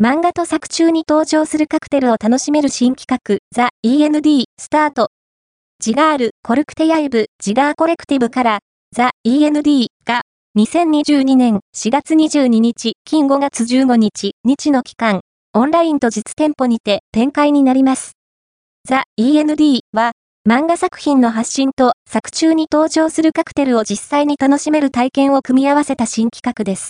漫画と作中に登場するカクテルを楽しめる新企画、ザ・ END、スタート。ジガール、コルクテヤイブ、ジガーコレクティブから、ザ・ END が、2022年4月22日、金5月15日、日の期間、オンラインと実店舗にて展開になります。ザ・ END は、漫画作品の発信と作中に登場するカクテルを実際に楽しめる体験を組み合わせた新企画です。